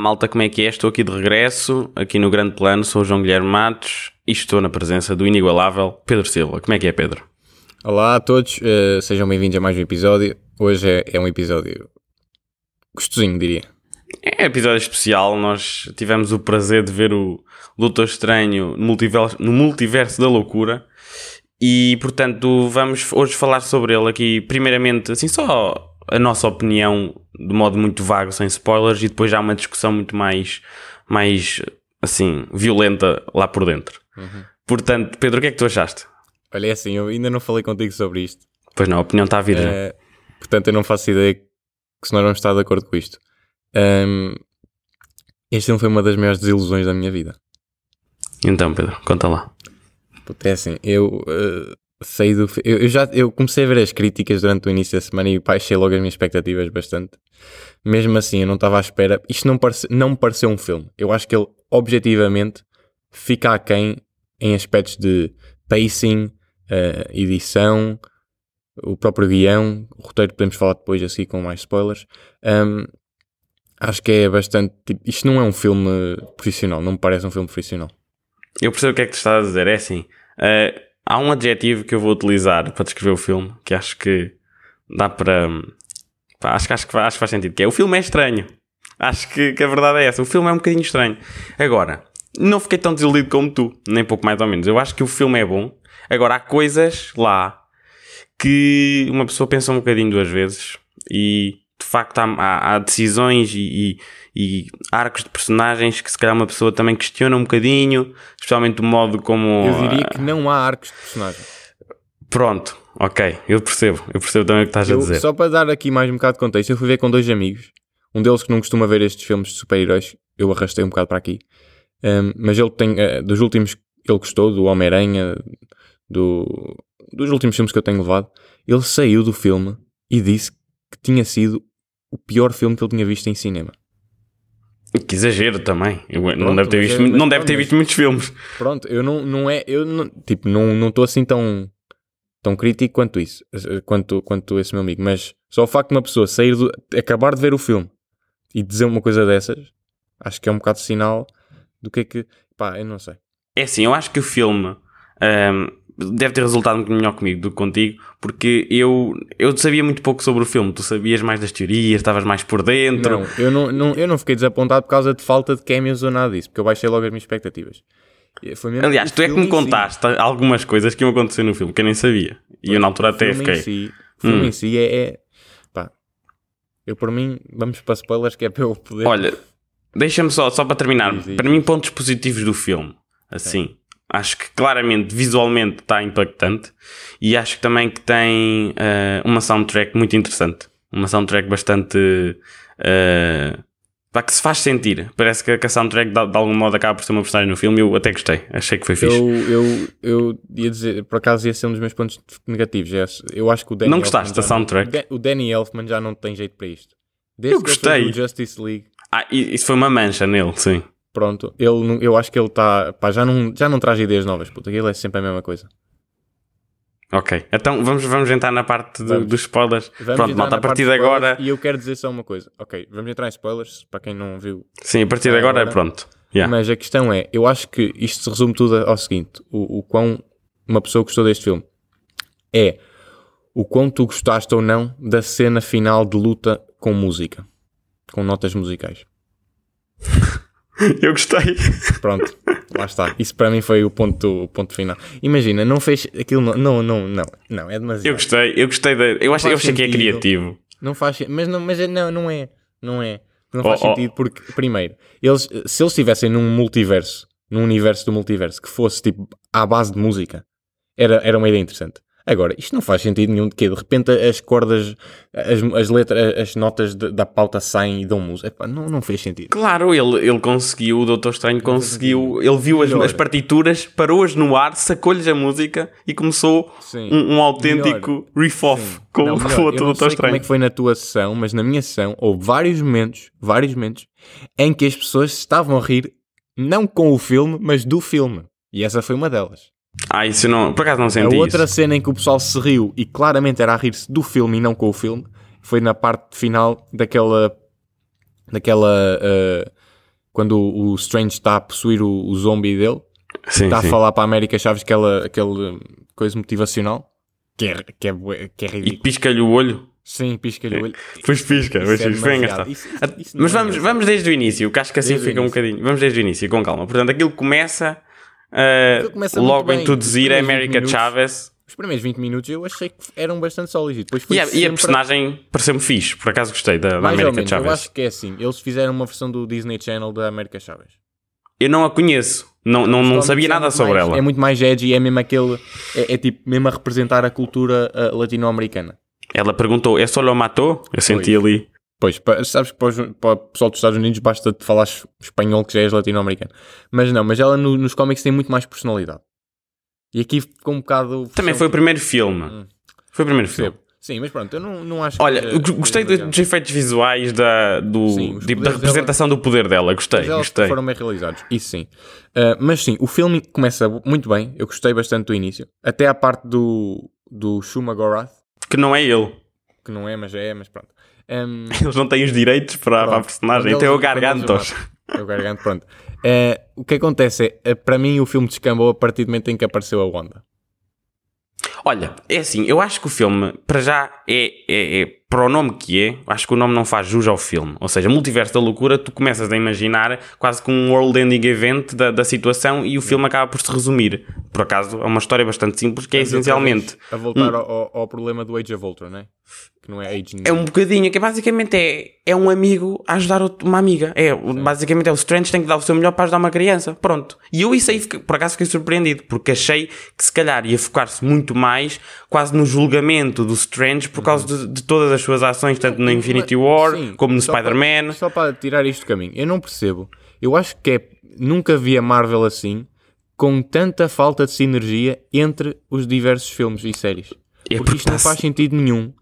malta, como é que é? Estou aqui de regresso, aqui no Grande Plano, sou o João Guilherme Matos e estou na presença do inigualável Pedro Silva. Como é que é, Pedro? Olá a todos, uh, sejam bem-vindos a mais um episódio. Hoje é, é um episódio gostosinho, diria. É um episódio especial, nós tivemos o prazer de ver o Doutor Estranho no multiverso, no multiverso da loucura e, portanto, vamos hoje falar sobre ele aqui, primeiramente, assim, só a nossa opinião de modo muito vago, sem spoilers, e depois já uma discussão muito mais, mais assim, violenta lá por dentro. Uhum. Portanto, Pedro, o que é que tu achaste? Olha, é assim, eu ainda não falei contigo sobre isto. Pois não, a opinião está a vir. Uh, portanto, eu não faço ideia que se nós vamos estar de acordo com isto. Um, este filme foi uma das maiores desilusões da minha vida. Então, Pedro, conta lá. É assim, eu uh, saí do. Eu, eu, já eu comecei a ver as críticas durante o início da semana e baixei logo as minhas expectativas bastante. Mesmo assim, eu não estava à espera. Isto não, parece, não me pareceu um filme. Eu acho que ele, objetivamente, fica aquém em aspectos de pacing, uh, edição, o próprio guião, o roteiro podemos falar depois assim com mais spoilers. Um, acho que é bastante. Tipo, isto não é um filme profissional, não me parece um filme profissional. Eu percebo o que é que tu estás a dizer. É assim. Uh, há um adjetivo que eu vou utilizar para descrever o filme que acho que dá para. Pá, acho, acho, acho que faz sentido. Que é o filme é estranho. Acho que, que a verdade é essa. O filme é um bocadinho estranho. Agora, não fiquei tão desiludido como tu, nem pouco mais ou menos. Eu acho que o filme é bom. Agora, há coisas lá que uma pessoa pensa um bocadinho duas vezes e facto há, há, há decisões e, e, e, arcos de personagens que se calhar uma pessoa também questiona um bocadinho, especialmente o modo como. Eu diria que não há arcos de personagem. Pronto, ok, eu percebo, eu percebo também o que estás eu, a dizer. Só para dar aqui mais um bocado de contexto, eu fui ver com dois amigos, um deles que não costuma ver estes filmes de super-heróis, eu arrastei um bocado para aqui, um, mas ele tem, uh, dos últimos, ele gostou, do Homem-Aranha, do, dos últimos filmes que eu tenho levado, ele saiu do filme e disse que tinha sido o pior filme que ele tinha visto em cinema. Que exagero também. Pronto, não deve ter visto, mas, não deve ter visto muitos filmes. Pronto, eu não, não é, eu não, tipo, não não estou assim tão tão crítico quanto isso, quanto quanto esse meu amigo, mas só o facto de uma pessoa sair do, acabar de ver o filme e dizer uma coisa dessas, acho que é um bocado sinal do que é que, pá, eu não sei. É assim, eu acho que o filme um, deve ter resultado muito melhor comigo do que contigo, porque eu, eu sabia muito pouco sobre o filme, tu sabias mais das teorias, estavas mais por dentro. Não, eu não, não, eu não fiquei desapontado por causa de falta de cameos ou nada disso, porque eu baixei logo as minhas expectativas. Aliás, tu é que me contaste si. algumas coisas que iam acontecer no filme que eu nem sabia. E eu na altura até fiquei. Si, o filme hum. em si é, é. Pá, eu por mim, vamos para spoilers que é para eu poder. Olha, deixa-me só, só para terminar. Para mim, pontos positivos do filme. Assim. Acho que claramente, visualmente está impactante e acho que também que tem uh, uma soundtrack muito interessante. Uma soundtrack bastante... Uh, pá, que se faz sentir. Parece que a soundtrack de, de algum modo acaba por ser uma personagem no filme eu até gostei. Achei que foi fixe. Eu, eu, eu ia dizer, por acaso ia ser um dos meus pontos negativos. Eu acho que o Danny Não gostaste da soundtrack? Não, o Danny Elfman já não tem jeito para isto. Desde eu gostei. Justice League. Ah, isso foi uma mancha nele, sim. Pronto, ele, eu acho que ele está. já não, já não traz ideias novas, puta. Ele é sempre a mesma coisa. Ok, então vamos, vamos entrar na parte do, dos spoilers. Vamos Pronto, malta, a partir de agora. E eu quero dizer só uma coisa. Ok, vamos entrar em spoilers para quem não viu. Sim, a partir de agora, agora. pronto. Yeah. Mas a questão é: eu acho que isto se resume tudo ao seguinte: o, o quão uma pessoa gostou deste filme é o quão tu gostaste ou não da cena final de luta com música, com notas musicais. Eu gostei. Pronto, lá está. Isso para mim foi o ponto, o ponto final. Imagina, não fez aquilo. Não, não, não, não, é demasiado. Eu gostei, eu gostei da. Eu, acho, eu achei que é criativo. Não faz mas não, mas não, não é. Não é. Não faz oh, oh. sentido porque, primeiro, eles, se eles estivessem num multiverso, num universo do multiverso que fosse tipo à base de música, era, era uma ideia interessante. Agora, isto não faz sentido nenhum de que de repente as cordas, as, as letras, as notas de, da pauta saem e dão música. Não, não fez sentido. Claro, ele, ele conseguiu, o Doutor Estranho conseguiu, ele viu as, as partituras, parou-as no ar, sacou-lhes a música e começou um, um, autêntico riff-off com, não, com o outro Doutor Estranho. como é que foi na tua sessão, mas na minha sessão houve vários momentos, vários momentos, em que as pessoas estavam a rir, não com o filme, mas do filme. E essa foi uma delas. Ah, isso não. Por acaso não senti. A outra isso. cena em que o pessoal se riu e claramente era a rir-se do filme e não com o filme foi na parte final daquela. daquela. Uh, quando o, o Strange está a possuir o, o zombie dele, Sim, está sim. a falar para a América Chaves aquela, aquele coisa motivacional que é, que é, que é E ridículo. pisca-lhe o olho. Sim, pisca-lhe o olho. Pois pisca, Isso pois é pisca. Foi demasiado. engraçado. Isso- isso- isso Mas é vamos, engraçado. vamos desde o início, que acho que assim Desde fica um bocadinho. Vamos desde o início, com calma. Portanto, aquilo começa, muito logo a bem. introduzir Os a primeiros 20 América minutos. Chaves. Os primeiros 20 minutos eu achei que eram bastante sólidos. E depois E a, e a personagem pareceu-me fixe, por acaso gostei da, da América menos, eu Chaves. acho que é assim. Eles fizeram uma versão do Disney Channel da América Chaves. Eu não a conheço, não, não, não sabia é nada muito sobre mais- ela. É muito mais edgy, é mesmo aquele. É, é tipo mesmo a representar a cultura ah, latino-americana. Ela perguntou: é só lo matou? Eu senti ali. Pois, sabes que para, os- para o pessoal dos Estados Unidos basta te falar espanhol que já és latino-americano. Mas não, mas ela no- nos cómics tem muito mais personalidade. E aqui ficou um bocado. Também foi o primeiro filme. Foi o primeiro filme. Sim, mas pronto, eu não, não acho que. Olha, eu gostei seja dos efeitos visuais da, do, Sim, tipo, da representação do poder dela. Gostei, gostei. foram bem realizados, isso sim. Uh, mas sim, o filme começa muito bem, eu gostei bastante do início. Até à parte do, do Shuma Gorath, Que não é ele. que não é, mas é, mas pronto. Um, Eles não têm os direitos para, para a personagem. Quando Tem o Gargantos. é o garganta, pronto. Uh, o que acontece é, para mim o filme descambou a partir do momento em que apareceu a Wanda. Olha, é assim, eu acho que o filme, para já, é, é, é- para o nome que é, acho que o nome não faz jus ao filme. Ou seja, Multiverso da Loucura, tu começas a imaginar quase que um world-ending event da, da situação e o filme acaba por se resumir. Por acaso, é uma história bastante simples, que é essencialmente... A voltar ao, ao- ao problema do Age of Ultron, não é? Que não é É um bocadinho, que basicamente é, é um amigo a ajudar uma amiga. É, basicamente é o Strange tem que dar o seu melhor para ajudar uma criança. Pronto. E eu isso aí, por acaso, fiquei surpreendido, porque achei que se calhar ia focar-se muito mais quase no julgamento do Strange por causa de, de todas as suas ações, tanto na Infinity War Sim, como no Spider-Man. Só para tirar isto do caminho, eu não percebo. Eu acho que é, nunca vi a Marvel assim, com tanta falta de sinergia entre os diversos filmes e séries. É Porque isto não faz sentido nenhum.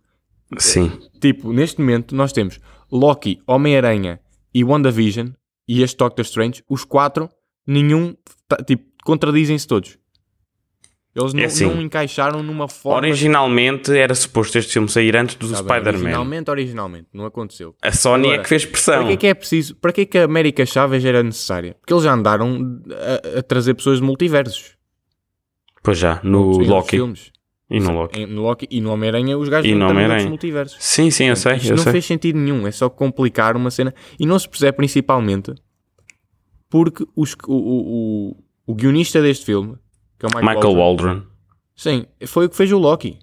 Sim. Tipo, neste momento nós temos Loki, Homem-Aranha e WandaVision e este Doctor Strange, os quatro, nenhum, tá- tipo, contradizem-se todos. Eles não, assim, não encaixaram numa forma... Originalmente era suposto este filme sair antes do Tá Spider-Man. Originalmente, originalmente, não aconteceu. A Sony é Agora, que fez pressão. Para que é que é preciso? Para que é que a América Chaves era necessária? Porque eles já andaram a, a trazer pessoas de multiversos. Pois já, no Loki. filmes. E no Loki. No Loki e no Homem-Aranha os gajos E no outros multiversos. Sim, sim, eu sei. Isto Eu não sei. fez sentido nenhum. É só complicar uma cena. E não se percebe principalmente porque os- o, o, o, o guionista deste filme, que é o Michael, Michael Waldron, Waldron. sim, foi o que fez o Loki.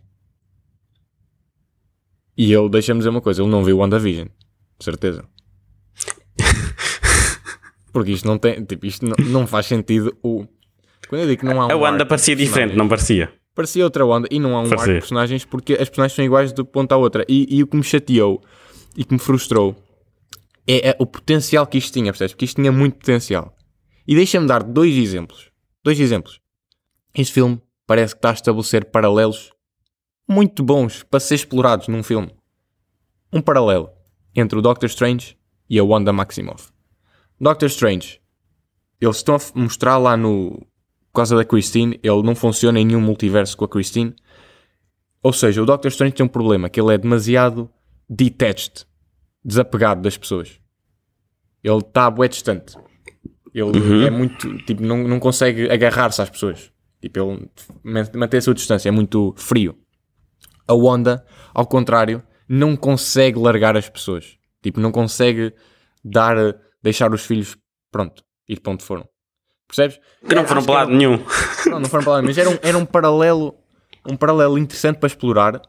E ele, deixa-me dizer uma coisa, ele não viu WandaVision. De certeza. Porque isto não tem, tipo, isto não, não faz sentido o... Quando eu digo que não há um A Wanda parecia diferente, não parecia? Parecia outra Wanda e não há um Parecia. arco de personagens porque as personagens são iguais de ponta à outra. E, e o que me chateou e que me frustrou é, é o potencial que isto tinha, percebes? Porque isto tinha muito potencial. E deixa-me dar dois exemplos. Dois exemplos. Este filme parece que está a estabelecer paralelos muito bons para ser explorados num filme. Um paralelo entre o Doctor Strange e a Wanda Maximoff. Doctor Strange, eles estão a mostrar lá no. Por causa da Christine, ele não funciona em nenhum multiverso com a Christine. Ou seja, o Doctor Strange tem um problema, que ele é demasiado detached, desapegado das pessoas. Ele está bué distante. Ele é muito, tipo, não, não consegue agarrar-se às pessoas. Tipo, ele man- mantém a sua distância, é muito frio. A Wanda, ao contrário, não consegue largar as pessoas. Tipo, não consegue dar, deixar os filhos, pronto, ir para onde foram. Percebes? Que não É, foram para lado nenhum. não, não foram para lá, mas era um, era um paralelo, um paralelo interessante para explorar,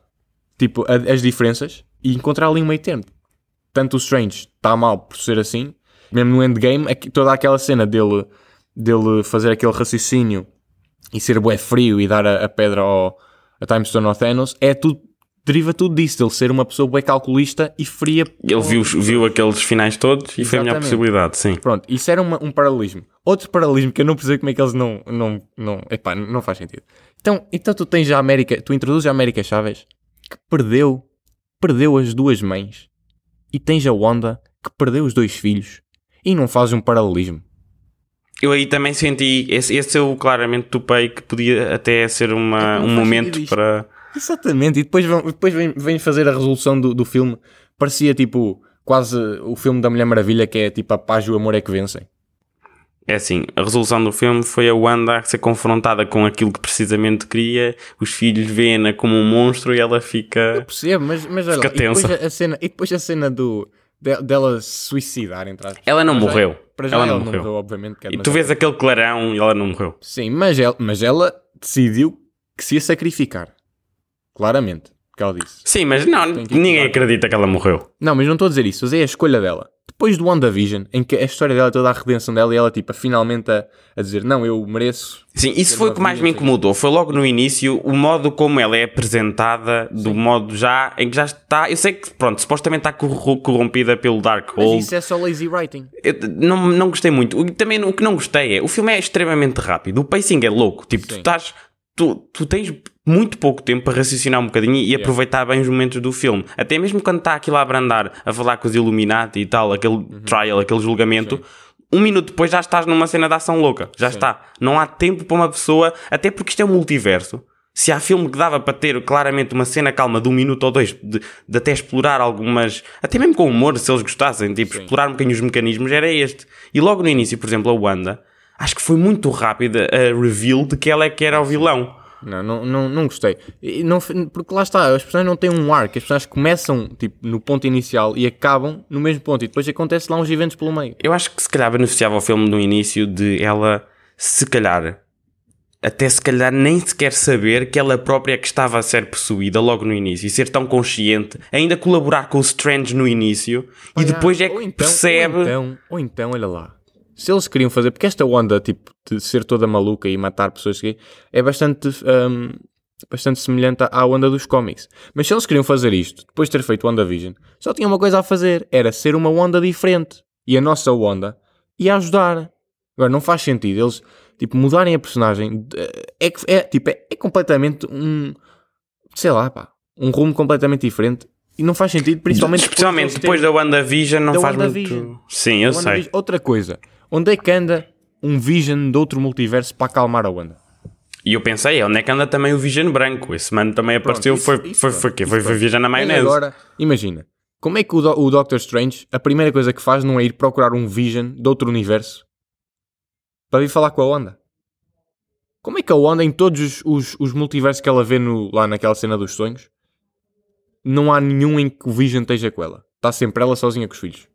tipo, a- as diferenças e encontrar ali um meio termo. Tanto o Strange está mal por ser assim, mesmo no endgame, aqui- toda aquela cena dele, dele fazer aquele raciocínio e ser bué frio e dar a, a pedra ao a Time Stone ao Thanos, é tudo, deriva tudo disso, dele ser uma pessoa bué calculista e fria. Ele viu, viu aqueles finais todos e foi a melhor Exatamente. possibilidade, sim. Pronto, isso era uma- um paralelismo. Outro paralelismo que eu não percebo como é que eles não. não, não epá, não faz sentido. Então, então tu tens a América, tu introduzes a América Chaves que perdeu, perdeu as duas mães e tens a Wanda que perdeu os dois filhos e não fazes um paralelismo. Eu aí também senti, esse, esse eu claramente topei que podia até ser uma, É um momento para. Exatamente, e depois, vão, depois vem, vem fazer a resolução do, do filme. Parecia tipo quase o filme da Mulher Maravilha, que é tipo a paz e o amor é que vencem. É assim, a resolução do filme foi a Wanda a ser confrontada com aquilo que precisamente queria, os filhos veem-na como um monstro e ela Eu fica. percebo, mas, mas olha, Fica lá, e depois tensa. a, a cena, e depois a cena do, de- dela se suicidar, entre aspas. Ela não Para já- morreu. Para já Ela ela, não não morreu. morreu, obviamente. é E tu vês aquele clarão e ela não morreu. Sim, mas ela, mas ela decidiu que se ia sacrificar. Claramente. Que ela disse. Sim, mas não, ninguém acredita que ela morreu. Não, mas não estou a dizer isso. Mas é a escolha dela. Depois do WandaVision, em que a história dela, toda a redenção dela, e ela, tipo, finalmente a, a dizer: Não, eu mereço. Sim, isso foi o que mais me incomodou. Foi logo no início o modo como ela é apresentada, do modo já em que já está. Eu sei que, pronto, supostamente está corro- corrompida pelo Mas Darkhold. isso é só lazy writing. Eu não, não gostei muito. Também o que não gostei é o filme é extremamente rápido. O pacing é louco. Tipo, tu Sim. estás. Tu, tu tens muito pouco tempo para raciocinar um bocadinho e aproveitar bem os momentos do filme. Até mesmo quando está aquilo a abrandar, a falar com os Illuminati e tal, aquele Uhum. trial, aquele julgamento. Um minuto depois já estás numa cena de ação louca. Já está. Não há tempo para uma pessoa, até porque isto é um multiverso. Se há filme que dava para ter claramente uma cena calma de um minuto ou dois, de, de até explorar algumas, até mesmo com humor, se eles gostassem, tipo, explorar um bocadinho os mecanismos, era este. E logo no início, por exemplo, a Wanda, acho que foi muito rápida a reveal de que ela é que era o vilão. Não, não, não, não gostei. E não, porque lá está, as personagens não têm um arco. As personagens começam tipo, no ponto inicial e acabam no mesmo ponto. E depois acontece lá uns eventos pelo meio. Eu acho que se calhar beneficiava o filme no início de ela, se calhar, até se calhar nem sequer saber que ela própria é que estava a ser possuída logo no início e ser tão consciente, ainda colaborar com o Strange no início e depois é Ou que então- percebe. Ou então, ou então, olha lá. Se eles queriam fazer, porque esta onda tipo, de ser toda maluca e matar pessoas que é bastante, hum, bastante semelhante à- onda dos cómics. Mas se eles queriam fazer isto, depois de ter feito WandaVision, só tinha uma coisa a fazer: era ser uma onda diferente. E a nossa onda ia ajudar. Agora, não faz sentido eles tipo, mudarem a personagem. É, é, tipo, é, é completamente um. Sei lá, pá. Um rumo completamente diferente. E não faz sentido, principalmente depois terem- da WandaVision não Da faz WandaVision. muito. Sim, eu sei. Outra coisa, onde é que anda um Vision de outro multiverso para acalmar a Wanda? E eu pensei, onde é que anda também o Vision branco? Esse mano também apareceu, isso- foi, isso foi, pronto, foi, isso foi, foi pronto. viajar na maionese. agora, imagina, como é que o, Do- o Doctor Strange, a primeira coisa que faz não é ir procurar um Vision de outro universo para vir falar com a Wanda? Como é que a Wanda, em todos os, os, os multiversos que ela vê no, lá naquela cena dos sonhos, não há nenhum em que o Vision esteja com ela? Está sempre ela sozinha com os filhos.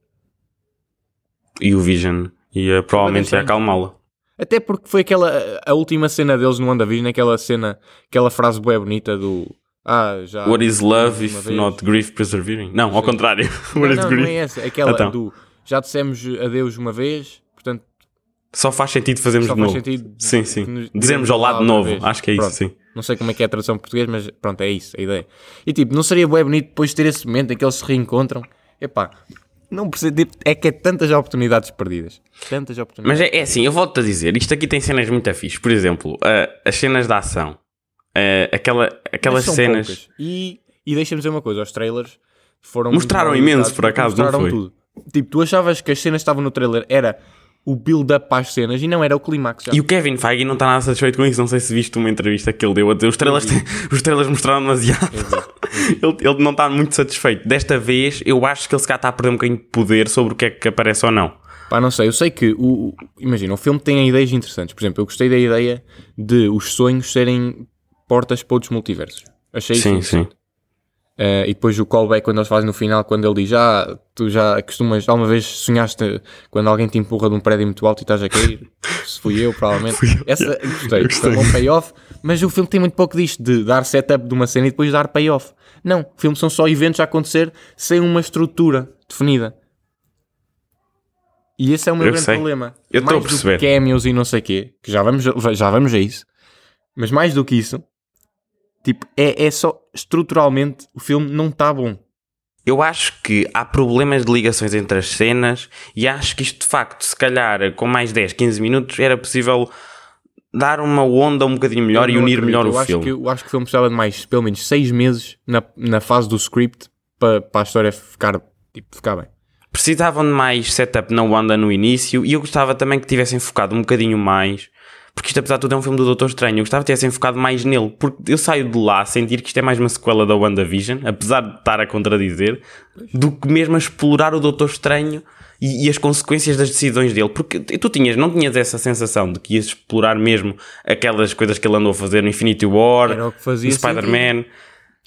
E o Vision ia provavelmente ia acalmá-la. Até porque foi aquela a última cena deles no WandaVision, aquela cena, aquela frase bué bonita do Ah, já. What is love if vez. not grief persevering? Não, ao contrário. Não, What is não, grief? não é essa, aquela Então. do já dissemos adeus uma vez, portanto Só faz sentido fazermos só de novo. sentido Sim, sim. Dizermos ao lado novo. vez. Acho que é isso, Pronto. sim. Não sei como é que é a tradução português, mas pronto, é isso, a ideia. E tipo, não seria bué bonito depois de ter esse momento em que eles se reencontram? Epá, não percebo, tipo, é que é tantas oportunidades perdidas. Tantas oportunidades. Mas é, é assim, eu volto a dizer, isto aqui tem cenas muito afixes. Por exemplo, ah, as cenas de ação. Ah, aquela, aquelas cenas. poucas. E, e deixa-me dizer uma coisa: os trailers foram. Mostraram imenso, por acaso, não mostraram foi? tudo. Tipo, tu achavas que as cenas que estavam no trailer era o build-up para as cenas e não era o clímax. E o Kevin Feige não está nada satisfeito com isso. Não sei se viste uma entrevista que ele deu a dizer. Os trailers, os trailers mostraram demasiado. ele, ele não está muito satisfeito. Desta vez, eu acho que ele se calhar está a perder um bocadinho de poder sobre o que é que aparece ou não. Pá, não sei, eu sei que o, imagina, o filme tem ideias interessantes. Por exemplo, eu gostei da ideia de os sonhos serem portas para outros multiversos. Achei isso Sim, sim. Eh, e depois o callback quando eles fazem no final, quando ele diz: Ah, tu já costumas, alguma vez sonhaste quando alguém te empurra de um prédio muito alto e estás a cair? Se fui eu, provavelmente. Essa gostei, gostei. foi um payoff, mas o filme tem muito pouco disto, de dar setup de uma cena e depois dar payoff. Não, o filme são só eventos a acontecer sem uma estrutura definida. E esse é o meu Eu grande sei. problema. Eu estou a mais do que perceber. cameos e não sei o quê, que já vamos, já vamos a isso, mas mais do que isso, tipo, é, é só estruturalmente o filme não está bom. Eu acho que há problemas de ligações entre as cenas e acho que isto de facto, se calhar com mais 10, 15 minutos, era possível dar uma onda um bocadinho melhor Eu e unir melhor eu o acho filme. Que, eu acho que o filme precisava de mais, pelo menos, seis meses na, na fase do script para, para a história ficar, tipo, ficar bem. Precisavam de mais setup na Wanda no início e eu gostava também que tivessem focado um bocadinho mais Porque isto, apesar de tudo, é um filme do Doutor Estranho. Eu gostava de ter se enfocado mais nele. Porque eu saio de lá a sentir que isto é mais uma sequela da WandaVision, apesar de estar a contradizer, do que mesmo a explorar o Doutor Estranho e, e as consequências das decisões dele. Porque tu tinhas, não tinhas essa sensação de que ias explorar mesmo aquelas coisas que ele andou a fazer no Infinity War, no Spider-Man.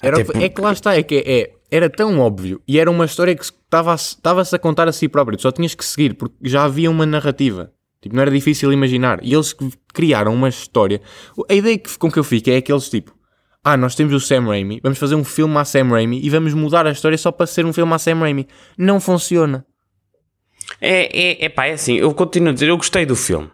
Era, é que lá está, é que é, era tão óbvio e era uma história que se- estava- estava-se a contar a si próprio, tu só tinhas que seguir, porque já havia uma narrativa. Tipo, não era difícil imaginar. E eles criaram uma história. A ideia que, com que eu fico é aqueles tipo: ah, nós temos o Sam Raimi, vamos fazer um filme à Sam Raimi e vamos mudar a história só para ser um filme à Sam Raimi. Não funciona. É, é, é pá, é assim, eu continuo a dizer, eu gostei do filme.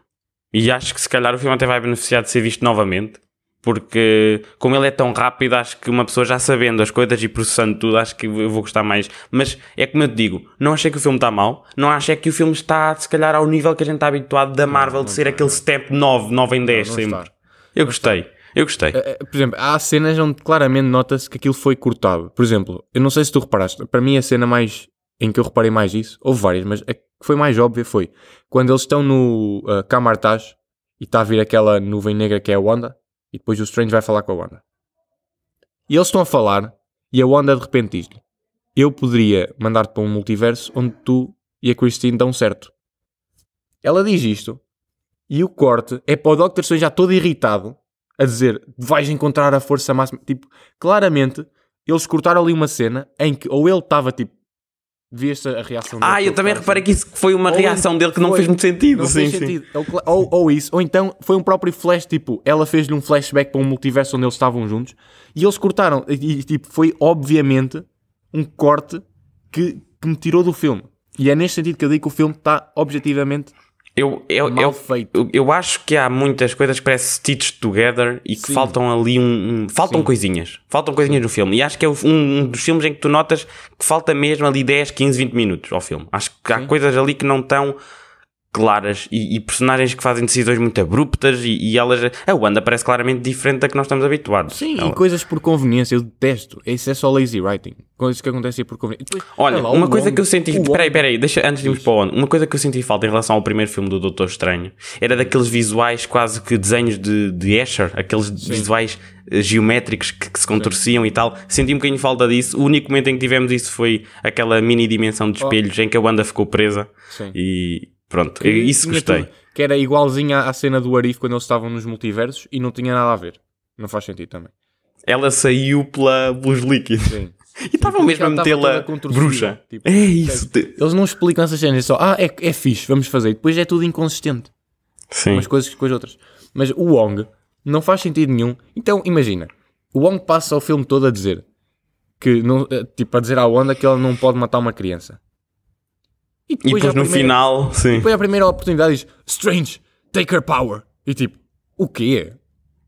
E acho que se calhar o filme até vai beneficiar de ser visto novamente. Porque, como ele é tão rápido, acho que uma pessoa já sabendo as coisas e processando tudo, acho que eu vou gostar mais. Mas é como eu te digo, não achei que o filme está mau, não achei que o filme está, se calhar, ao nível que a gente está habituado da Marvel de ser aquele step 9, 9 em 10 não sempre. está. Eu gostei, eu gostei. Eh, Por exemplo, há cenas onde claramente nota-se que aquilo foi cortado. Por exemplo, eu não sei se tu reparaste, para mim a cena mais em que eu reparei mais isso, houve várias, mas a que foi mais óbvia foi quando eles estão no uh, Camartage e está a vir aquela nuvem negra que é a Wanda, e depois o Strange vai falar com a Wanda. E eles estão a falar, e a Wanda de repente diz-lhe: Eu poderia mandar-te para um multiverso onde tu e a Christine dão certo. Ela diz isto, e o corte é para o Doctor Strange já todo irritado a dizer vais encontrar a força máxima. Tipo, claramente eles cortaram ali uma cena em que ou ele estava tipo, viste a reação dele. Ah, eu também reparei assim, que isso foi uma Ou reação dele que não foi- fez muito sentido. não sim, fez sim. sentido. Ou, ou, isso, ou então foi um próprio flash, tipo, ela fez-lhe um flashback para um multiverso onde eles estavam juntos e eles cortaram. E, e, tipo, foi obviamente um corte que, que me tirou do filme. E é neste sentido que eu digo que o filme está objetivamente Eu, eu, mal eu, feito. eu, eu acho que há muitas coisas que parecem stitched together e que Sim. faltam ali um. um- faltam Sim. coisinhas. Faltam coisinhas no filme. E acho que é um, um dos filmes em que tu notas que falta mesmo ali 10, 15, 20 minutos ao filme. Acho que há coisas ali que não estão claras e, e personagens que fazem decisões muito abruptas e, e elas. A Wanda parece claramente diferente da que nós estamos habituados. Sim, Ela- e coisas por conveniência, eu detesto. Isso é só lazy writing. Coisas que acontecem por conveniência. Depois, Olha, lá, uma coisa que eu senti. o Peraí, Wong- peraí, deixa, antes de irmos para o. Uma coisa que eu senti falta em relação ao primeiro filme do Doutor Estranho era daqueles visuais, quase que desenhos de, de Escher, aqueles visuais eh, geométricos que, que se contorciam e tal. Senti um bocadinho falta disso. O único momento em que tivemos isso foi aquela mini dimensão de espelhos em que a Wanda ficou presa. Oh. Sim. E pronto, Que isso gostei. tudo. Que era igualzinha à cena do Arif quando eles estavam nos multiversos e não tinha nada a ver. Não faz sentido também. Ela saiu pela, pelos líquidos. Sim. E estavam mesmo a metê-la bruxa. tipo, é isso. Eles não explicam essas cenas, é só, ah, é, é fixe, vamos fazer. E depois é tudo inconsistente. Sim. Umas coisas com as outras. Mas o Wong não faz sentido nenhum. Então, imagina, o Wong passa o filme todo a dizer que, não, eh, tipo, a dizer à Wanda que ela não pode matar uma criança. E depois a no primeira- final, sim. Depois a primeira oportunidade diz Strange, take her power. E tipo, o quê?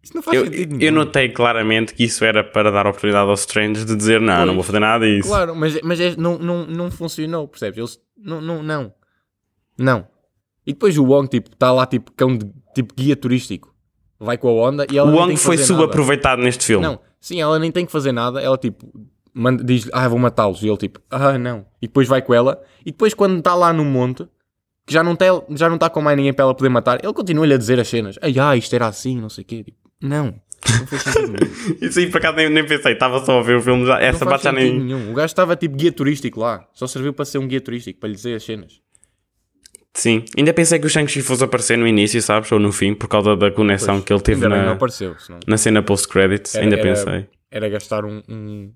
Isso não faz Eu, sentido eu nenhum. notei claramente que isso era para dar oportunidade aos Strange de dizer não, não vou fazer nada disso. Claro, mas, mas é- não, não, não funcionou, percebes? Eles, não, não, não. Não. E depois o Wong, tipo, está lá, tipo, cão de, tipo, guia turístico. Vai com a onda e ela O Wong foi subaproveitado neste filme. Não, sim, ela nem tem que fazer nada. Ela, tipo, manda, diz ah, vou matá-los. E ele, tipo, ah, não. E depois vai com ela. E depois, quando está lá no monte, que já não está já não tá com mais ninguém para ela poder matar, ele continua-lhe a dizer as cenas. Ai, ah, isto era assim, não sei o quê. Tipo, não. Não fez sentido nenhum. Isso aí por acaso nem, nem pensei, estava só a ver o filme já. Essa parte já nem. nenhum. O gajo estava tipo guia turístico lá. Só serviu para ser um guia turístico, para lhe dizer as cenas. Sim, ainda pensei que o Shang-Chi fosse aparecer no início, sabes? Ou no fim, por causa da conexão que ele teve na, apareceu. Senão na cena post-credits. Ainda era- pensei. era gastar um, um,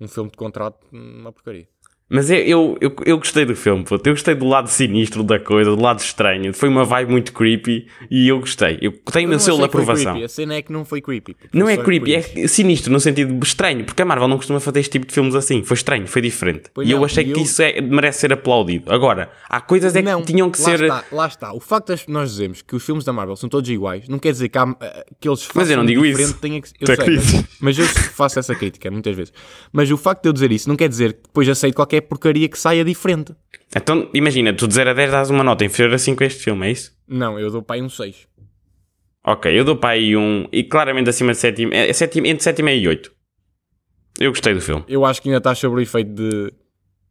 um filme de contrato numa porcaria. Mas eu, eu, eu, eu gostei do filme, puto. Eu gostei do lado sinistro da coisa, do lado estranho. Foi uma vibe muito creepy e eu gostei. Eu tenho o meu Eu selo de que aprovação. creepy. A cena é que não foi creepy. Não é creepy, é sinistro no sentido estranho, porque a Marvel não costuma fazer este tipo de filmes assim. Foi estranho, foi diferente. Pois e eu não, achei e que eu- isso é- merece ser aplaudido. Agora, há coisas é que Não, tinham que lá ser. Está, lá está. O facto de nós dizemos que os filmes da Marvel são todos iguais não quer dizer que, há, eh, que eles façam Mas eu não digo diferente, isso. Tenha que, eu sei, que mas, mas eu faço essa crítica muitas vezes. Mas o facto de eu dizer isso não quer dizer que depois aceito qualquer porcaria que saia diferente. Então, imagina, tu de 0 a 10 dás uma nota inferior a 5 a este filme, é isso? Não, eu dou para aí um 6. Ok, eu dou para aí um. E claramente acima de 7, é, sétimo, entre 7 e 8. Eu gostei do filme. Eu acho que ainda estás sobre o efeito de,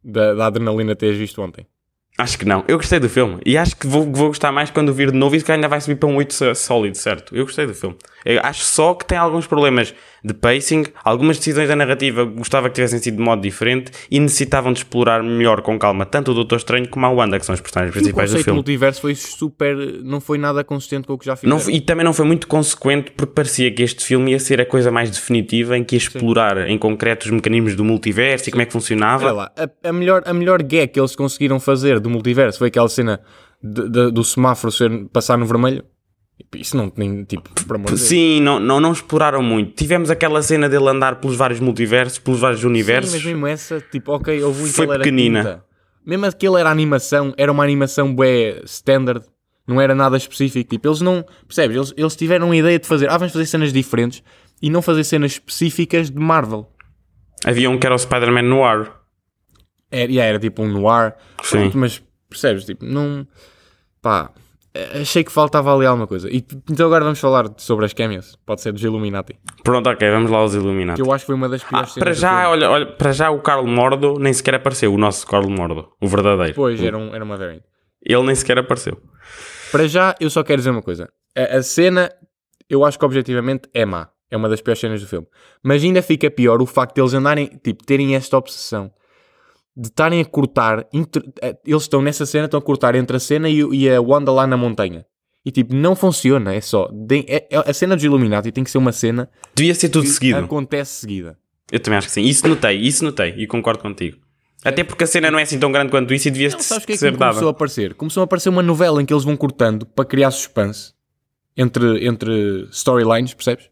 da, da adrenalina teres visto ontem. Acho que não. Eu gostei do filme. E acho que vou, vou gostar mais quando vir de novo e que ainda vai subir para um 8 só- sólido, certo? Eu gostei do filme. Eu acho só que tem alguns problemas de pacing, algumas decisões da narrativa gostava que tivessem sido de modo diferente e necessitavam de explorar melhor com calma tanto o Doutor Estranho como a Wanda, que são os personagens o principais do filme. multiverso foi super. Não foi nada consistente com o que já fizeram. Não, e também não foi muito consequente porque parecia que este filme ia ser a coisa mais definitiva em que ia explorar em concreto os mecanismos do multiverso e como é que funcionava. Olha lá, a, a melhor, a melhor gag que eles conseguiram fazer do multiverso foi aquela cena de- de- do semáforo ser, passar no vermelho. Isso não tem, tipo, por amor. Sim, não, não, não exploraram muito. Tivemos aquela cena dele andar pelos vários multiversos, pelos vários universos. Sim, mas mesmo essa, tipo, ok, houve um Foi pequenina. Mesmo aquele era animação, era uma animação bué standard, não era nada específico. Tipo, eles não, percebes? Eles, eles tiveram a ideia de fazer, ah, vamos fazer cenas diferentes e não fazer cenas específicas de Marvel. Havia um que era o Spider-Man Noir. Era, yeah, era tipo um noir, Sim. Mas percebes? Tipo, não. Pá, achei que faltava ali alguma coisa. E, então agora vamos falar sobre as cameos. Pode ser dos Illuminati. Pronto, ok, vamos lá aos Illuminati. Que eu acho que foi uma das Ah, piores cenas. para já, olha, olha, para já o Carl Mordo nem sequer apareceu, o nosso Carl Mordo, o verdadeiro. Pois, era, um, era uma variant. Ele nem sequer apareceu. Para já, eu só quero dizer uma coisa. A, a cena, eu acho que objetivamente é má. É uma das piores cenas do filme. Mas ainda fica pior o facto de eles andarem, tipo, terem esta obsessão de estarem a cortar. entre- eh, eles estão nessa cena, estão a cortar entre a cena e, e a Wanda lá na montanha. E tipo, não funciona. É só. de- é- é- a cena dos Illuminati tem que ser uma cena Devia ser tudo que seguido. acontece seguida. Eu também acho que sim. Isso notei, isso notei e concordo contigo. Até porque a cena não é assim tão grande quanto isso e devia Não, sabes que é que começou a aparecer? Começou a aparecer uma novela em que eles vão cortando para criar suspense entre, entre storylines, percebes?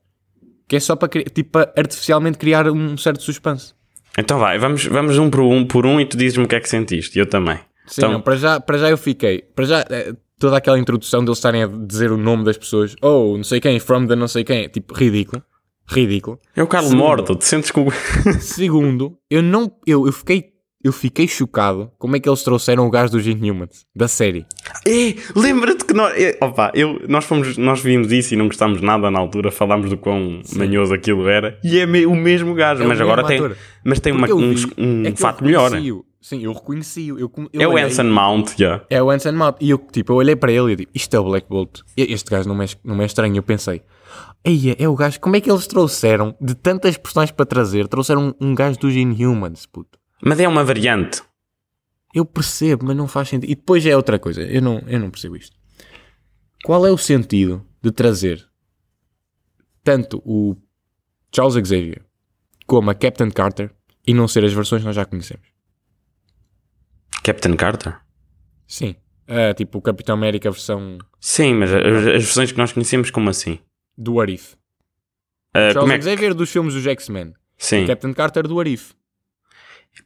Que é só para, tipo, para artificialmente criar um certo suspense. Então vai, vamos, vamos um por um por um e tu dizes-me o que é que sentiste. Eu também. Sim, Então- não, para, já, para já eu fiquei. Para já, eh, toda aquela introdução deles estarem a dizer o nome das pessoas, ou não sei quem, from the não sei quem, tipo, ridículo. Ridículo. É o Carlos. Mordo, te sentes com. Segundo, eu não. Eu, eu fiquei. Eu fiquei chocado como é que eles trouxeram o gajo dos Inhumans, da série. É, lembra-te que nós. é, opa, eu, nós, fomos, nós vimos isso e não gostámos nada na altura, falámos do quão manhoso aquilo era. E é me- o mesmo gajo, É mas agora tem, ator. mas tem uma, um, vi- um é fato melhor. né? Sim, eu reconheci-o. Eu, eu É o olhei- Anson Mount, já. É o Anson Mount. E eu, tipo, eu olhei para ele e eu digo, isto é o Black Bolt. Este gajo não é, não é estranho. Eu pensei, Eia, é o gajo. Como é que eles trouxeram, de tantas personagens para trazer, trouxeram um, um gajo dos Inhumans, puto. Mas é uma variante. Eu percebo, mas não faz sentido. E depois é outra coisa. Eu não, eu não percebo isto. Qual é o sentido de trazer tanto o Charles Xavier como a Captain Carter e não ser as versões que nós já conhecemos? Captain Carter? Sim. Ah, tipo o Capitão América versão Sim, mas as, versões que nós conhecemos, como assim? do Arif. Ah, Charles é que. Xavier dos filmes dos X-Men. Sim, Captain Carter do Arif.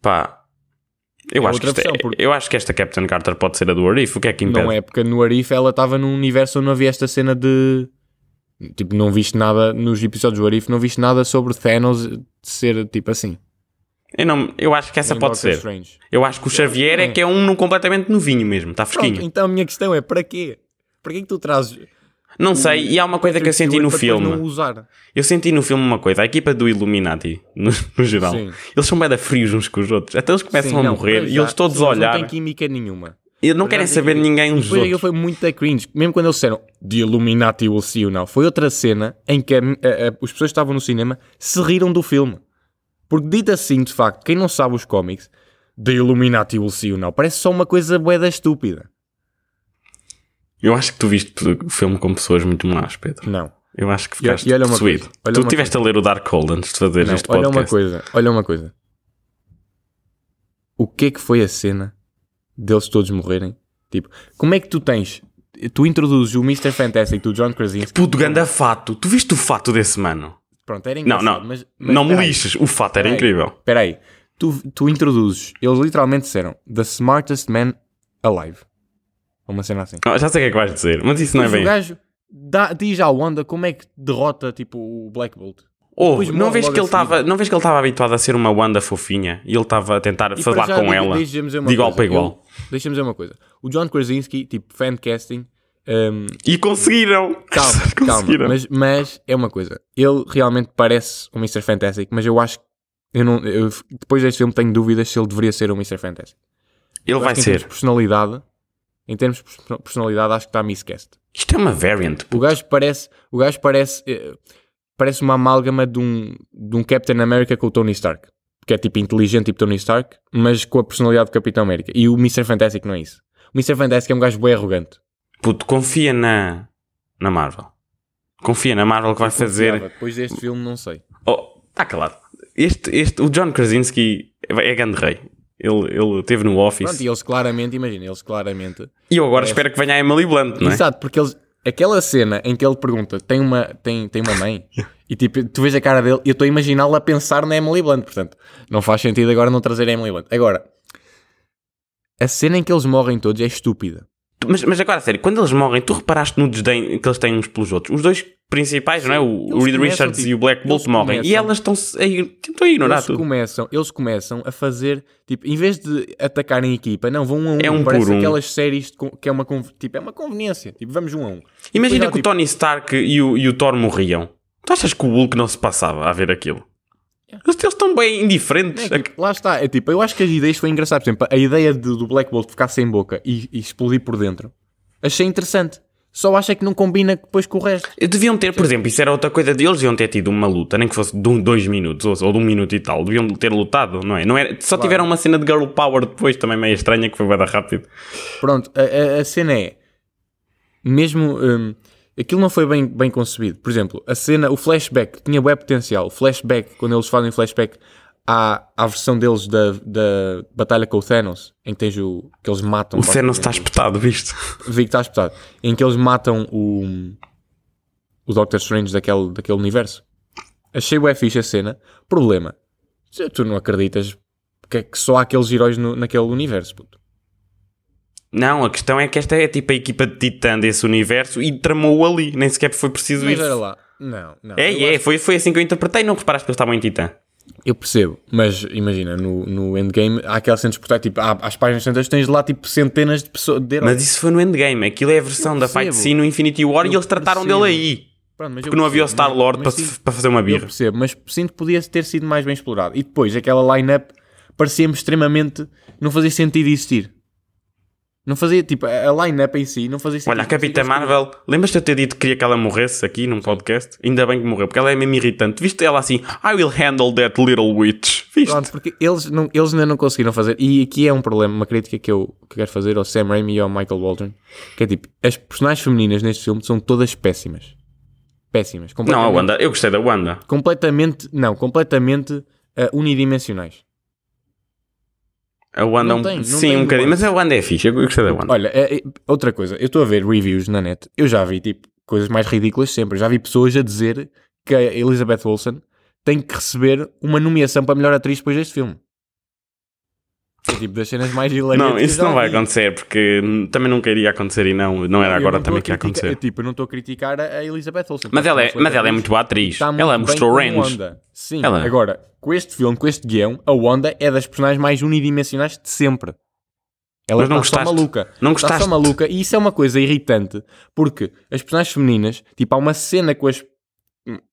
Pá. Eu, É acho que isto é- versão, porque- eu acho que esta Captain Carter pode ser a do Arif. O que é que impede? Não é porque no Arif ela estava num universo onde não havia esta cena de. Tipo, não viste nada nos episódios do Arif, não viste nada sobre Thanos ser tipo assim. Eu, não, eu acho que essa Nem pode Doctor ser. Strange. Eu acho que o Xavier é, É. que é um completamente novinho mesmo, está Pronto, fresquinho. então a minha questão é para quê? Para que tu trazes. Não sei, e há uma coisa que eu senti no filme. Eu senti no filme uma coisa, a equipa do Illuminati, no, no geral, Sim. eles são bem frios uns com os outros. Até eles começam Sim, a não, morrer e eles todos sim, a olhar. Não tem química nenhuma. E não querem saber tem- ninguém uns dos aquilo outros. foi muito cringe. Mesmo quando eles disseram The Illuminati will see you now. Foi outra cena em que a- a- a- as pessoas que estavam no cinema se riram do filme. Porque dito assim, de facto, quem não sabe os cómics, The Illuminati will see you now. Parece só uma coisa boeda estúpida. Eu acho que tu viste o filme com pessoas muito más, Pedro. Não. Eu acho que ficaste e olha uma possuído. coisa, olha Tu estiveste a ler o Darkhold antes de fazer Não, este olha podcast. uma coisa, olha uma coisa. O que é que foi a cena deles todos morrerem? Tipo, como é que tu tens? Tu introduzes o Mr. Fantastic do John Krasinski. Puto ganda fato. Tu viste o fato desse mano? Pronto, era Não, engraçado. não. Mas, mas não me lixes. O fato era Peraí. incrível. Espera aí. Tu, tu introduzes, eles literalmente disseram The smartest man alive. Uma cena assim. Ah, Já sei o que é que vais dizer, mas isso não é bem. o gajo dá, diz à Wanda como é que derrota tipo o Black Bolt. Ouve, depois não vês que ele não vês que ele estava habituado a ser uma Wanda fofinha e ele estava a tentar E falar já, com ela de igual para igual. Deixa-me dizer uma coisa. O John Krasinski, tipo, fan casting, um, E conseguiram. calma, calma, conseguiram. mas, mas é uma coisa. Ele realmente parece o Mr. Fantastic, mas eu acho que eu não, eu, depois deste filme tenho dúvidas se ele deveria ser o Mr. Fantastic. Ele Eu vai ser. personalidade, em termos de personalidade, acho que está miscast. Isto é uma variant. O gajo parece, o gajo parece, eh, parece uma amálgama de um, de um Captain America com o Tony Stark. Que é tipo inteligente, tipo Tony Stark, mas com a personalidade do Capitão América. E o Mr. Fantastic não é isso. O Mr. Fantastic é um gajo bem arrogante. Puto, confia na, na Marvel. Confia na Marvel que vai fazer. Depois deste filme, não sei. Oh, está calado. Este, este, o John Krasinski é grande rei. Ele, ele teve no Office. Pronto, e eles claramente, imagina, eles claramente. E eu agora espero que venha a Emily Blunt, não é? Exato, porque eles. Aquela cena em que ele pergunta: tem uma, tem, tem uma mãe? e tipo, tu vês a cara dele e eu estou a imaginá-lo a pensar na Emily Blunt. Portanto, não faz sentido agora não trazer a Emily Blunt. Agora, a cena em que eles morrem todos é estúpida. Mas, mas agora, a sério, quando eles morrem, tu reparaste no desdém que eles têm uns pelos outros? Os dois principais, não é? O, Reed Richards tipo, e o Black Bolt morrem. E começam- elas estão a ignorar Eles tudo. começam, eles começam a fazer, tipo, em vez de atacarem a equipa, não, vão um a um. É um Parece por um. aquelas séries que é uma, tipo, é uma conveniência. Tipo, vamos um a um. Imagina Depois que o Tony Stark e o, e o Thor morriam. Tu achas que o Hulk não se passava a ver aquilo? Eles, eles estão bem indiferentes. É, tipo, lá está, é tipo, eu acho que as ideias foi engraçado. Por exemplo, a ideia de- do Black Bolt ficar sem boca e, e explodir por dentro, achei interessante. Só acho é que não combina depois com o resto. Deviam ter, por exemplo, isso era outra coisa deles, deviam ter tido uma luta, nem que fosse de um, dois minutos ou, de um minuto e tal. Deviam ter lutado, não é? Não era só tiveram uma cena de Girl Power depois, também meio estranha, que foi bem rápido. Pronto, a, a- a cena é, mesmo, hum, aquilo não foi bem, bem concebido. Por exemplo, a cena, o flashback, tinha web potencial. O flashback, quando eles fazem flashback à, à versão deles da, da batalha com o Thanos, em que tens o, que eles matam... O Thanos está espetado, visto? Vi que está espetado. Em que eles matam o, o Doctor Strange daquele, daquele universo. Achei bué fixe a cena. Problema. Tu não acreditas que, é que só há aqueles heróis no- naquele universo, puto. Não, a questão é que esta é tipo a equipa de Titã desse universo e tramou ali, nem sequer foi preciso Mas era lá. Não, não. É, é, acho- foi, foi assim que eu interpretei. Não reparaste que eles estavam em Titã. Eu percebo. Mas imagina, no, no endgame há aquela cena de portar, tipo, há, às páginas centrais tens lá tipo centenas de pessoas de. Mas isso foi no Endgame. Aquilo é a versão Eu da fight scene no Infinity War e Eu eles trataram percebo. dele aí. Pronto, eu Porque não havia o Star-Lord para, para fazer uma Eu birra. percebo, mas sinto que podia ter sido mais bem explorado. E depois, aquela line-up parecia-me extremamente. Não fazia sentido existir. Não fazia, tipo, a line-up em si não fazia sentido. Olha, a Capitã Marvel, lembras-te de eu ter dito que queria que ela morresse aqui num podcast? Ainda bem que morreu, porque ela é mesmo irritante. Viste ela assim, I will handle that little witch. Viste? Pronto, porque eles, não, eles ainda não conseguiram fazer. E aqui é um problema, uma crítica que eu, que quero fazer ao Sam Raimi e ao Michael Waldron. Que é tipo, as personagens femininas neste filme são todas péssimas. Péssimas. Não, a Wanda, eu gostei da Wanda. Completamente, não, completamente ah, unidimensionais. A Wanda, Não um- tem, sim, um bocadinho, mas a Wanda é fixe, eu gostei da Wanda. Olha, é- é- outra coisa, eu estou a ver reviews na net, eu já vi tipo coisas mais ridículas sempre. Já vi pessoas a dizer que a Elizabeth Olsen tem que receber uma nomeação para melhor atriz depois deste filme. É tipo das cenas mais hilariantes. Não, isso não vai acontecer, porque também nunca iria acontecer e não, não era Eu agora não também que ia criticar- acontecer. tipo, eu não estou a criticar a Elizabeth Olsen. Mas ela, é, mas ela é muito boa atriz. está muito Ela mostrou range. Wanda. Sim, Ela- agora, com este filme, com este guião, a Wanda é das personagens mais unidimensionais de sempre. Ela Mas não está só gostaste? maluca. Não Está gostaste? só maluca. E isso é uma coisa irritante. Porque as personagens femininas, tipo, há uma cena com as.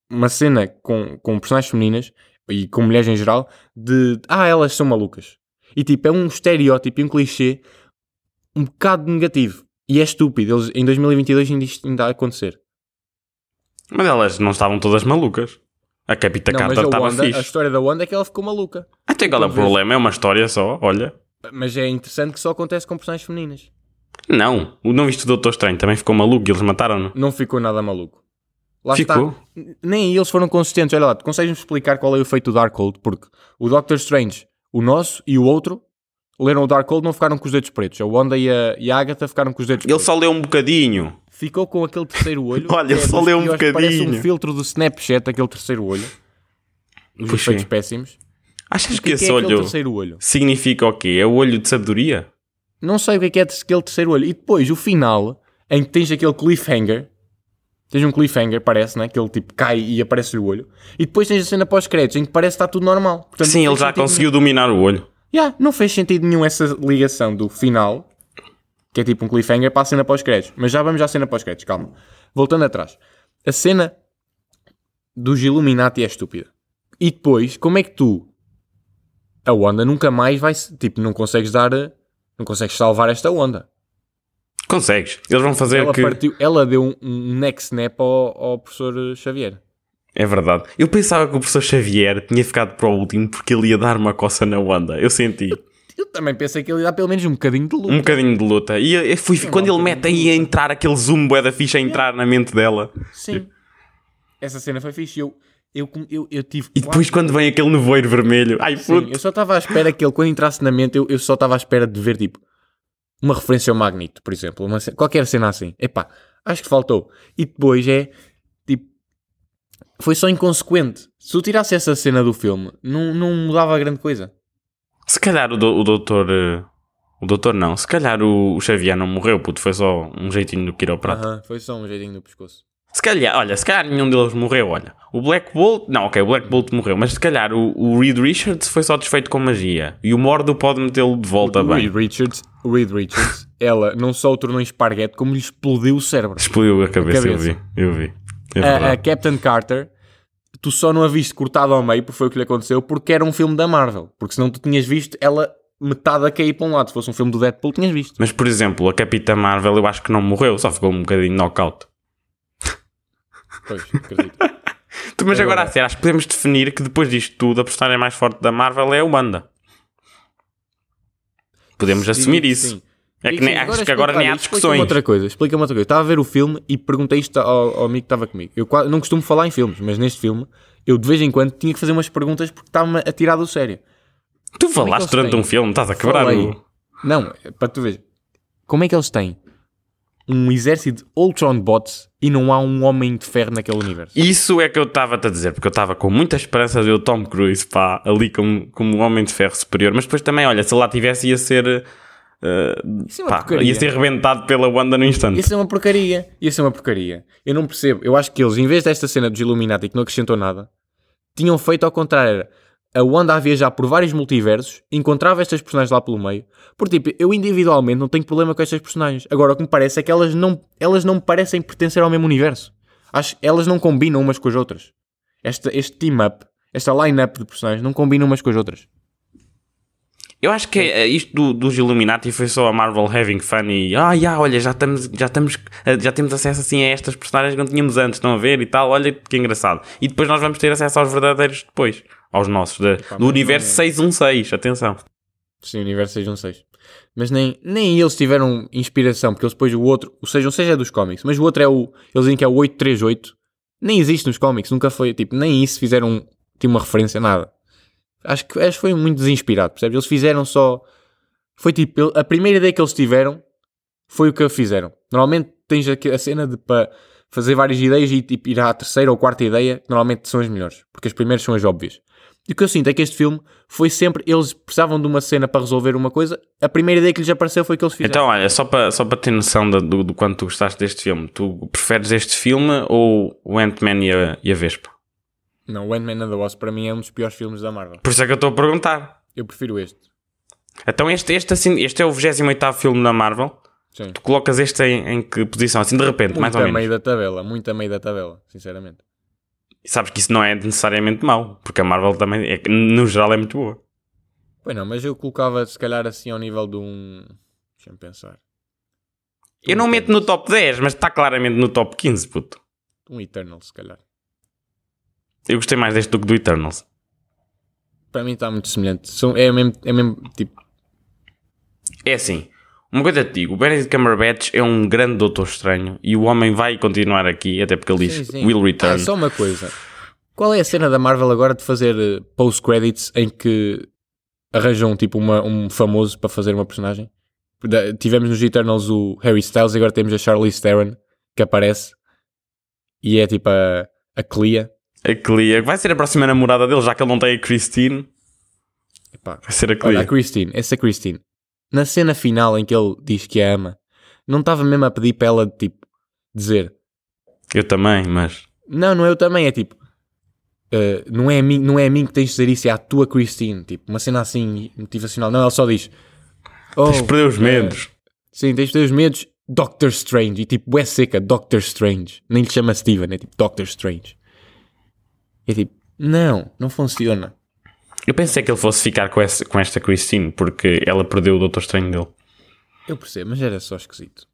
Uma cena com, com personagens femininas e com mulheres em geral de. Ah, elas são malucas. E tipo, é um estereótipo e um clichê um bocado negativo. E é estúpido. Eles, em 2022 ainda isto ainda a acontecer. Mas elas não estavam todas malucas. A Capitã Não, Carter estava Wanda, a fixe. história da Wanda é que ela ficou maluca. Até qual é o problema? É uma história só, olha. Mas é interessante que só acontece com personagens femininas. Não, o não viste o Doutor Estranho também ficou maluco e eles mataram-no. Não ficou nada maluco. Lá Ficou? está. Nem eles foram consistentes. Olha lá, tu consegues-me explicar qual é o efeito do Darkhold? Porque o Doctor Strange, o nosso e o outro, leram o Darkhold não ficaram com os dedos pretos. A Wanda e a, e a Agatha ficaram com os dedos Ele pretos. só leu um bocadinho. Ficou com aquele terceiro olho. Olha, que é só leu um piores, Parece bocadinho. um filtro do Snapchat, aquele terceiro olho. Os Puxa. efeitos péssimos. Achas que que, esse é olho terceiro olho? significa o quê? É o olho de sabedoria? Não sei o que é que é aquele terceiro olho. E depois, o final, em que tens aquele cliffhanger. Tens um cliffhanger, parece, né? Que ele tipo cai e aparece o olho. E depois tens a cena pós-créditos, em que parece que está tudo normal. Portanto, Sim, ele já conseguiu dominar o olho. nenhum. Yeah, não fez sentido nenhum essa ligação do final, que é tipo um cliffhanger, para a cena pós-créditos. Mas já vamos à cena pós-créditos, calma. Voltando atrás. A cena dos Illuminati é estúpida. E depois, como é que tu, a Wanda, nunca mais vai. Tipo, não consegues dar. Não consegues salvar esta onda. Consegues. Eles vão fazer Ela, que. partiu, ela deu um, um neck snap ao, ao professor Xavier. É verdade. Eu pensava que o professor Xavier tinha ficado para o último porque ele ia dar uma coça na onda. Eu senti. Eu também pensei que ele ia dar pelo menos um bocadinho de luta. Um bocadinho de luta. E eu, eu fui, quando ele mete aí a entrar aquele zoom bué da ficha a entrar na mente dela. Sim. Essa cena foi fixe. Eu, eu, eu, eu tive. E depois quando vem aquele nevoeiro vermelho. Ai, Sim, puto. eu só estava à espera que ele, quando entrasse na mente, eu, eu só estava à espera de ver, tipo, uma referência ao Magneto, por exemplo. Uma qualquer cena assim. Epá, acho que faltou. E depois é, tipo, foi só inconsequente. Se eu tirasse essa cena do filme, não, não mudava grande coisa. Se calhar o, do- o doutor. eh, O doutor não. Se calhar o, o Xavier não morreu, puto. Foi só um jeitinho do quiroprata. Aham, foi só um jeitinho no pescoço. Se calhar, olha, se calhar nenhum deles morreu, olha. O Black Bolt, não, ok, o Black Bolt morreu, mas se calhar o, o Reed Richards foi só desfeito com magia. E o Mordo pode metê-lo de volta o bem. Reed Richards, o Reed Richards, ela não só o tornou em esparguete, como lhe explodiu o cérebro. Explodiu a cabeça, eu cabeça. vi, eu vi. É a, a. Captain Carter, tu só não a viste cortada ao meio, porque foi o que lhe aconteceu, porque era um filme da Marvel. Porque senão tu tinhas visto ela metade a cair para um lado. Se fosse um filme do Deadpool, tinhas visto. Mas, por exemplo, a Capitã Marvel eu acho que não morreu, só ficou um bocadinho knockout. Pois, acredito. Tu, Mas agora, Agora- a sério, acho que podemos definir que depois disto tudo, a personagem mais forte da Marvel é a Wanda. Podemos assumir Sim, isso. sim. É que Sim, nem, acho que agora explica- nem há olha, Explica-me discussões. outra coisa, explica-me outra coisa. Estava a ver o filme e perguntei isto ao, ao amigo que estava comigo. Eu quase- não costumo falar em filmes, mas neste filme, eu de vez em quando tinha que fazer umas perguntas porque estava-me a tirar do sério. Tu é falaste durante têm? um filme, estás a quebrar o... Não, para tu ver. Como é que eles têm um exército de Ultron bots e não há um homem de ferro naquele universo? Isso é que eu estava-te a dizer, porque eu estava com muita esperança de ver o Tom Cruise, pá, ali como, como um homem de ferro superior. Mas depois também, olha, se lá tivesse, ia ser... Isso é uma pá, porcaria. ia ser rebentado pela Wanda no instante. Isso é uma porcaria. Isso é uma porcaria. Eu não percebo. Eu acho que eles, em vez desta cena dos Illuminati que não acrescentou nada, tinham feito ao contrário. Era a Wanda a viajar por vários multiversos, encontrava estas personagens lá pelo meio. Por tipo, eu individualmente não tenho problema com estas personagens. Agora, o que me parece é que elas não, elas não parecem pertencer ao mesmo universo. Acho elas não combinam umas com as outras. Esta, este team-up, esta line-up de personagens não combinam umas com as outras. Eu acho que eh, isto do- dos Illuminati foi só a Marvel having fun e ah, já, olha, já estamos, já estamos, eh, já temos acesso assim a estas personagens que não tínhamos antes, estão a ver e tal, olha que engraçado. E depois nós vamos ter acesso aos verdadeiros depois, aos nossos, da- do mas universo não 616, atenção. Sim, o universo 616. Mas nem, nem eles tiveram inspiração, porque eles depois o outro, o 616 é dos cómics, mas o outro é o, eles dizem que é o 838, nem existe nos cómics, nunca foi, tipo, nem isso fizeram, tinha uma referência, nada. Acho que, acho que foi muito desinspirado, percebes? Eles fizeram só, foi tipo, a primeira ideia que eles tiveram foi o que fizeram. Normalmente tens a cena de para fazer várias ideias e tipo, ir à terceira ou quarta ideia, normalmente são as melhores, porque as primeiras são as óbvias. E o que eu sinto é que este filme foi sempre. Eles precisavam de uma cena para resolver uma coisa. A primeira ideia que lhes apareceu foi que eles fizeram. Então, olha, só para só para ter noção do, do, do quanto tu gostaste deste filme, tu preferes este filme ou o Ant-Man e a, e a Vespa? Não, o Ant-Man and the Wasp para mim é um dos piores filmes da Marvel. Por isso é que eu estou a perguntar. Eu prefiro este. Então, este, este, assim, este é o 28 filme da Marvel. Sim. Tu colocas este em, em que posição? Assim, de repente, Muito mais ou a menos. meio da tabela. Muito a meio da tabela, sinceramente. E sabes que isso não é necessariamente mau, porque a Marvel também, é, no geral, é muito boa. Pois não, mas eu colocava se calhar assim ao nível de um. Deixa-me pensar. Eu não meto no top 10, mas está claramente no top 15, puto. Um Eternal, se calhar. Eu gostei mais deste do que do Eternals. Para mim está muito semelhante. É, mesmo, é mesmo tipo. É assim, uma coisa te digo, o Benedict Cumberbatch é um grande Doutor Estranho e o homem vai continuar aqui, até porque ele diz Sim, will Ah, return. só uma coisa. Qual é a cena da Marvel agora de fazer eh, post-credits em que arranjam tipo uma, um famoso para fazer uma personagem? Tivemos nos Eternals o Harry Styles e agora temos a Charlize Theron que aparece e é tipo a, a Clea. A Clea, vai ser a próxima namorada dele, já que ele não tem a Christine, Epá, vai ser a Olha, Clea. a Christine, essa Christine, na cena final em que ele diz que a ama, não estava mesmo a pedir para ela tipo dizer Eu também, mas... Não, não é eu também, é tipo. eh, não, é a mim, não é a mim que tens de dizer isso, é à tua Christine. Tipo, uma cena assim motivacional. Não, ela só diz. Oh, Tens de perder os eh, medos. sim, tens de perder os medos. Doctor Strange. E tipo, é seca, Doctor Strange. Nem lhe chama Steven, é tipo Doctor Strange. E é tipo, não, não funciona. Eu pensei que ele fosse ficar com, essa, com esta Christine, porque ela perdeu o Doutor Estranho dele. Eu percebo, mas era só esquisito.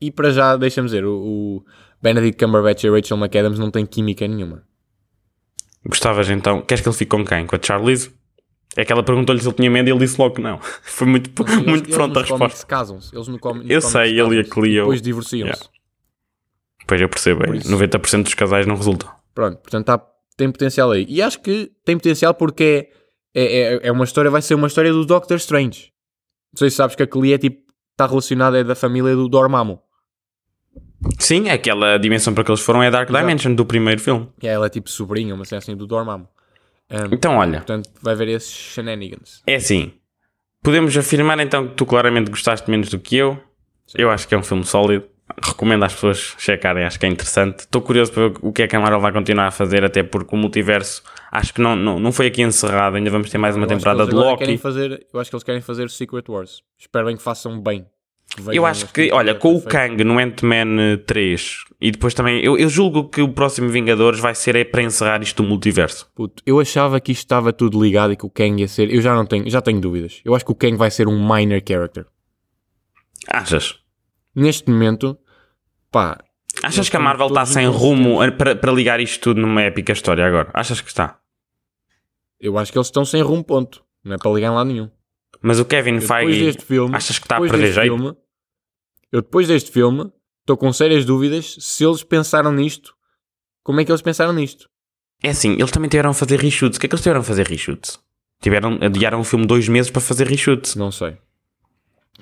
E para já, deixa-me dizer, o, o Benedict Cumberbatch e a Rachel McAdams não têm química nenhuma. Gostavas então, queres que ele fique com quem? Com a Charlize? É que ela perguntou-lhe se ele tinha medo e ele disse logo que não. Foi muito, Eles- muito eles pronta a resposta. casam-se. Eles no nos Eu sei, ele e a. Cleo. Depois divorciam-se. Yeah. Pois eu percebo, Por é, isso. 90% dos casais não resultam. Pronto, portanto tá- tem potencial aí. E acho que tem potencial porque é, é, é uma história, vai ser uma história do Doctor Strange. Não sei se sabes que a Clea é tipo, está relacionada, é da família do Dormammu. Sim, aquela dimensão para que eles foram é a Dark Exato. Dimension do primeiro filme. E ela é tipo sobrinha, uma cena assim do Dormammu. Um, Então, olha, portanto, vai ver esses shenanigans. é assim. Podemos afirmar então que tu claramente gostaste menos do que eu. Eu acho que é um filme sólido. Recomendo às pessoas checarem, acho que é interessante. Estou curioso para ver o que é que a Marvel vai continuar a fazer, até porque o multiverso acho que não, não, não foi aqui encerrado. Ainda vamos ter mais uma Eu temporada de Loki. Querem fazer, eu acho que eles querem fazer o Secret Wars. Espero bem que façam bem. Eu acho que, olha, com o efeito. Kang no Ant-Man 3 e depois também, eu, eu julgo que o próximo Vingadores vai ser é para encerrar isto do multiverso. Puto, eu achava que isto estava tudo ligado e que o Kang ia ser. Eu já não tenho, já tenho dúvidas. Eu acho que o Kang vai ser um minor character. Achas? Neste momento, pá, Achas que a Marvel está sem rumo para, para ligar isto tudo numa épica história agora? Achas que está? eu acho que eles estão sem rumo, ponto. Não é para ligar em lado nenhum. Mas o Kevin Feige, deste filme, achas que está a perder jeito? filme, eu depois deste filme estou com sérias dúvidas se eles pensaram nisto. Como é que eles pensaram nisto? É assim, eles também tiveram a fazer reshoots. O que é que eles tiveram a fazer reshoots? Tiveram, adiaram o filme dois meses para fazer reshoots. Não sei.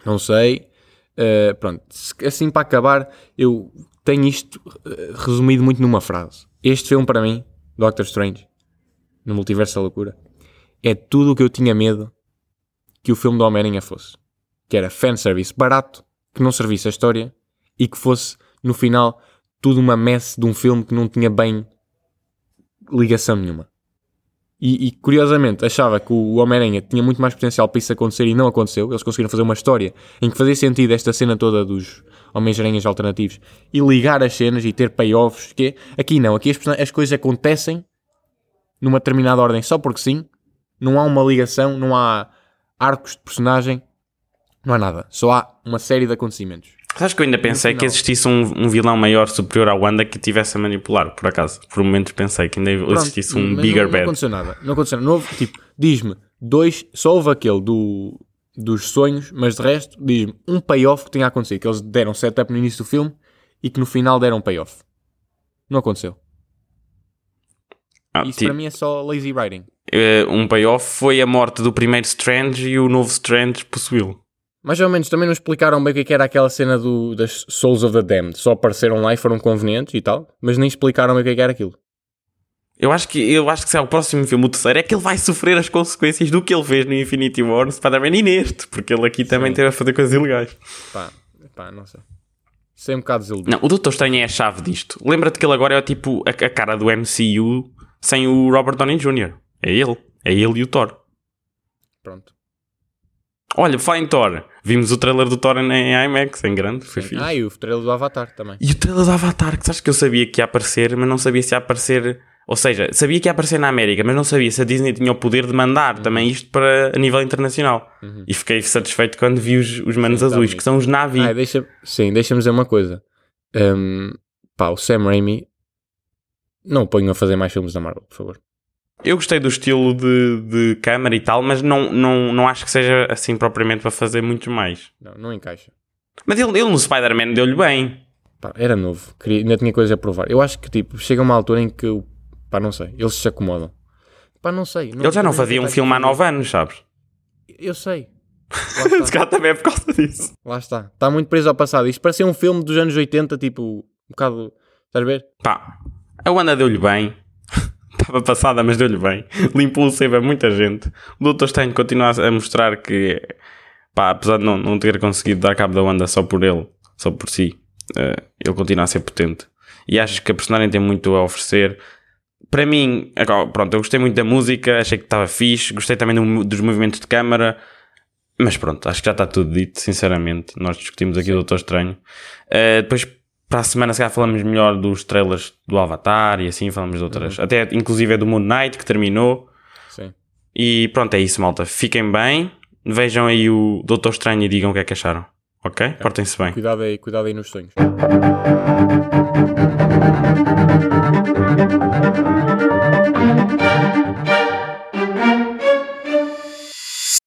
Não sei. Uh, pronto, assim para acabar, eu tenho isto uh, resumido muito numa frase. Este filme, para mim, Doctor Strange, no Multiverso da Loucura, é tudo o que eu tinha medo que o filme do Homem-Aranha fosse. Que era fanservice barato, que não servisse a história e que fosse, no final, tudo uma mess de um filme que não tinha bem ligação nenhuma. E, e, curiosamente achava que o Homem-Aranha tinha muito mais potencial para isso acontecer e não aconteceu. Eles conseguiram fazer uma história em que fazia sentido esta cena toda dos Homens-Aranhas alternativos e ligar as cenas e ter payoffs. Que aqui não, aqui as, as coisas acontecem numa determinada ordem só porque sim. Não há uma ligação, não há arcos de personagem, não há nada. Só há uma série de acontecimentos. Sabes que eu ainda pensei que existisse um, um vilão maior superior à Wanda que tivesse a manipular, por acaso. Por momentos pensei que ainda Pronto, existisse um bigger não, bad. Não aconteceu nada. Não aconteceu nada. Não houve, tipo, diz-me, dois, só houve aquele do, dos sonhos, mas de resto, diz-me um payoff que tinha acontecido. Que eles deram setup no início do filme e que no final deram payoff. Não aconteceu. Ah, Isso tipo, para mim é só lazy writing. eh, um payoff foi a morte do primeiro Strange e o novo Strange possuí-lo. Mais ou menos também não explicaram bem o que é que era aquela cena do, das Souls of the Damned. Só apareceram lá e foram convenientes e tal, mas nem explicaram bem o que é que era aquilo. Eu acho que eu acho que se é o próximo filme, o terceiro, é que ele vai sofrer as consequências do que ele fez no Infinity War, no Spider-Man e neste, porque ele aqui também teve a fazer coisas ilegais. Pá, pá, não sei. Isso é um bocado desiludido. Não, o Doutor Estranho é a chave disto. Lembra-te que ele agora é tipo a, a cara do MCU sem o Robert Downey Jr. É ele. É ele e o Thor. Pronto. Olha, fala em Thor. Vimos o trailer do Thor em IMAX, em grande. Foi fixe. Ah, e o trailer do Avatar também. E o trailer do Avatar, que sabes que eu sabia que ia aparecer, mas não sabia se ia aparecer. Ou seja, sabia que ia aparecer na América, mas não sabia se a Disney tinha o poder de mandar também isto para a nível internacional. E fiquei satisfeito quando vi os, os manos Sim, azuis, que são os Navi. Ah, deixa, sim, deixa-me dizer uma coisa. Hum, pá, o Sam Raimi não o ponham a fazer mais filmes da Marvel, por favor. Eu gostei do estilo de, de câmara e tal, mas não, não, não acho que seja assim propriamente para fazer muito mais. Não, não encaixa. Mas ele, ele no Spider-Man deu-lhe bem. Pá, era novo, queria, ainda tinha coisas a provar. Eu acho que tipo, chega uma altura em que, pá, não sei, eles se acomodam. Pá, não sei. ele já não fazia um tem filme há tanta- nove anos, sabes? Eu sei. Se calhar também é por causa disso. Lá está. Está muito preso ao passado. Isto parecia um filme dos anos 80, tipo, um bocado. Estás a ver? Pá, a Wanda deu-lhe bem. Estava passada, mas deu-lhe bem. Limpou o save a muita gente. O Doutor Estranho continua a mostrar que, pá, apesar de não, não ter conseguido dar cabo da Wanda só por ele, só por si, eh, ele continua a ser potente. E acho que a personagem tem muito a oferecer. Para mim, pronto, eu gostei muito da música, achei que estava fixe, gostei também do- dos movimentos de câmara. Mas pronto, acho que já está tudo dito, sinceramente. Nós discutimos aqui o Doutor Estranho. Uh, depois, para a semana, se calhar falamos melhor dos trailers do Avatar e assim, falamos de outras. Até, inclusive, é do Moon Knight, que terminou. Sim. E pronto, é isso, malta. Fiquem bem. Vejam aí o Doutor Estranho e digam o que é que acharam. Ok? Portem-se bem. Cuidado aí, cuidado aí nos sonhos.